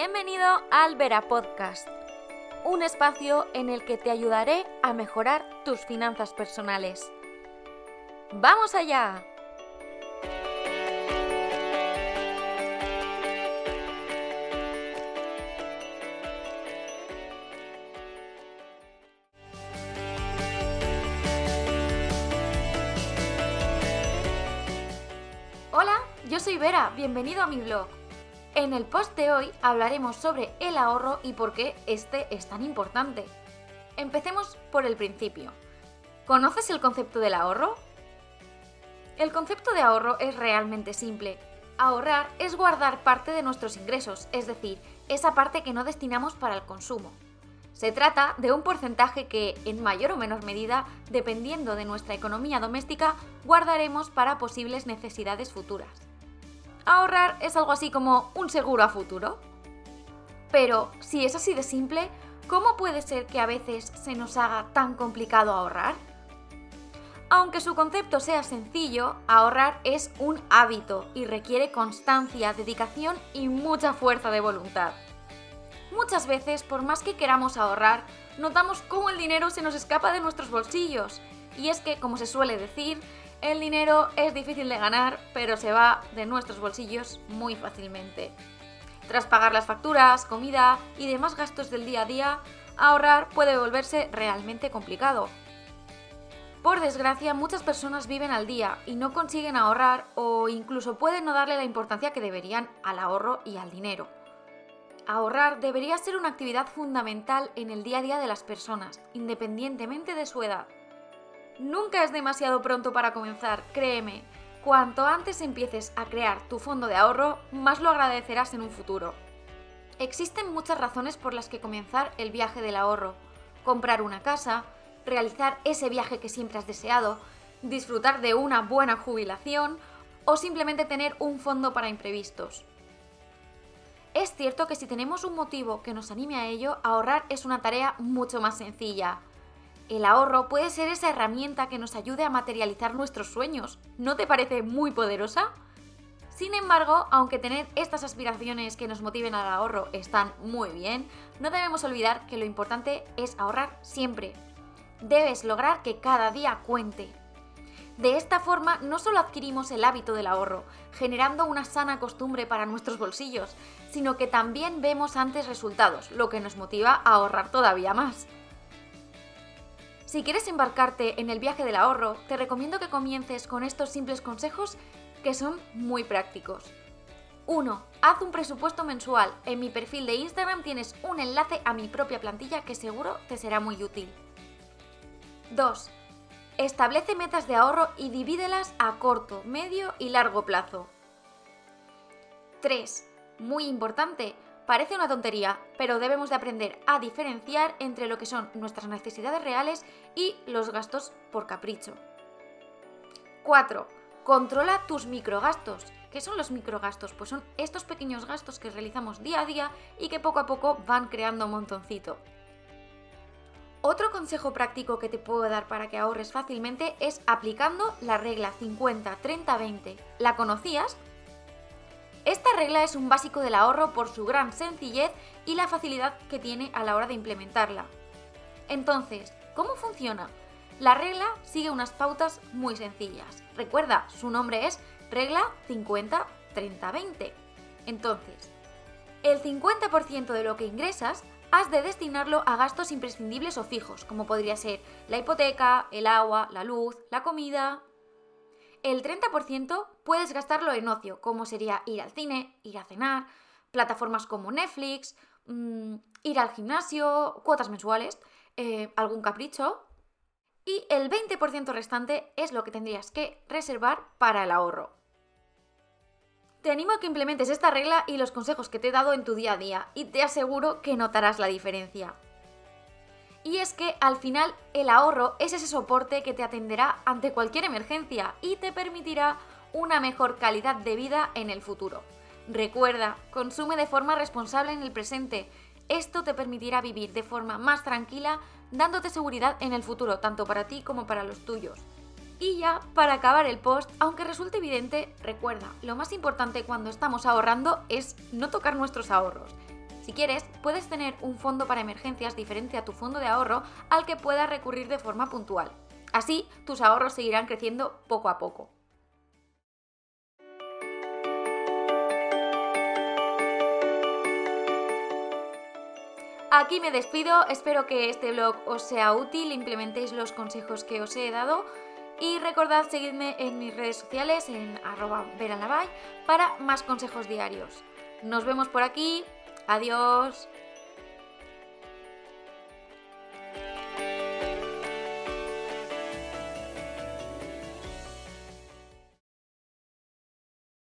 Bienvenido al Vera Podcast, un espacio en el que te ayudaré a mejorar tus finanzas personales. ¡Vamos allá! Hola, yo soy Vera, bienvenido a mi blog. En el post de hoy hablaremos sobre el ahorro y por qué este es tan importante. Empecemos por el principio. ¿Conoces el concepto del ahorro? El concepto de ahorro es realmente simple. Ahorrar es guardar parte de nuestros ingresos, es decir, esa parte que no destinamos para el consumo. Se trata de un porcentaje que, en mayor o menor medida, dependiendo de nuestra economía doméstica, guardaremos para posibles necesidades futuras ahorrar es algo así como un seguro a futuro. Pero si es así de simple, ¿cómo puede ser que a veces se nos haga tan complicado ahorrar? Aunque su concepto sea sencillo, ahorrar es un hábito y requiere constancia, dedicación y mucha fuerza de voluntad. Muchas veces, por más que queramos ahorrar, notamos cómo el dinero se nos escapa de nuestros bolsillos. Y es que, como se suele decir, el dinero es difícil de ganar, pero se va de nuestros bolsillos muy fácilmente. Tras pagar las facturas, comida y demás gastos del día a día, ahorrar puede volverse realmente complicado. Por desgracia, muchas personas viven al día y no consiguen ahorrar o incluso pueden no darle la importancia que deberían al ahorro y al dinero. Ahorrar debería ser una actividad fundamental en el día a día de las personas, independientemente de su edad. Nunca es demasiado pronto para comenzar, créeme. Cuanto antes empieces a crear tu fondo de ahorro, más lo agradecerás en un futuro. Existen muchas razones por las que comenzar el viaje del ahorro. Comprar una casa, realizar ese viaje que siempre has deseado, disfrutar de una buena jubilación o simplemente tener un fondo para imprevistos. Es cierto que si tenemos un motivo que nos anime a ello, ahorrar es una tarea mucho más sencilla. El ahorro puede ser esa herramienta que nos ayude a materializar nuestros sueños. ¿No te parece muy poderosa? Sin embargo, aunque tener estas aspiraciones que nos motiven al ahorro están muy bien, no debemos olvidar que lo importante es ahorrar siempre. Debes lograr que cada día cuente. De esta forma no solo adquirimos el hábito del ahorro, generando una sana costumbre para nuestros bolsillos, sino que también vemos antes resultados, lo que nos motiva a ahorrar todavía más. Si quieres embarcarte en el viaje del ahorro, te recomiendo que comiences con estos simples consejos que son muy prácticos. 1. Haz un presupuesto mensual. En mi perfil de Instagram tienes un enlace a mi propia plantilla que seguro te será muy útil. 2. Establece metas de ahorro y divídelas a corto, medio y largo plazo. 3. Muy importante, Parece una tontería, pero debemos de aprender a diferenciar entre lo que son nuestras necesidades reales y los gastos por capricho. 4. Controla tus microgastos. ¿Qué son los microgastos? Pues son estos pequeños gastos que realizamos día a día y que poco a poco van creando un montoncito. Otro consejo práctico que te puedo dar para que ahorres fácilmente es aplicando la regla 50-30-20. ¿La conocías? Esta regla es un básico del ahorro por su gran sencillez y la facilidad que tiene a la hora de implementarla. Entonces, ¿cómo funciona? La regla sigue unas pautas muy sencillas. Recuerda, su nombre es regla 50-30-20. Entonces, el 50% de lo que ingresas has de destinarlo a gastos imprescindibles o fijos, como podría ser la hipoteca, el agua, la luz, la comida, el 30% puedes gastarlo en ocio, como sería ir al cine, ir a cenar, plataformas como Netflix, mm, ir al gimnasio, cuotas mensuales, eh, algún capricho. Y el 20% restante es lo que tendrías que reservar para el ahorro. Te animo a que implementes esta regla y los consejos que te he dado en tu día a día y te aseguro que notarás la diferencia. Y es que al final el ahorro es ese soporte que te atenderá ante cualquier emergencia y te permitirá una mejor calidad de vida en el futuro. Recuerda, consume de forma responsable en el presente. Esto te permitirá vivir de forma más tranquila, dándote seguridad en el futuro, tanto para ti como para los tuyos. Y ya, para acabar el post, aunque resulte evidente, recuerda, lo más importante cuando estamos ahorrando es no tocar nuestros ahorros. Si quieres, puedes tener un fondo para emergencias diferente a tu fondo de ahorro al que puedas recurrir de forma puntual. Así, tus ahorros seguirán creciendo poco a poco. Aquí me despido, espero que este blog os sea útil, implementéis los consejos que os he dado y recordad seguirme en mis redes sociales en arroba para más consejos diarios. Nos vemos por aquí, adiós.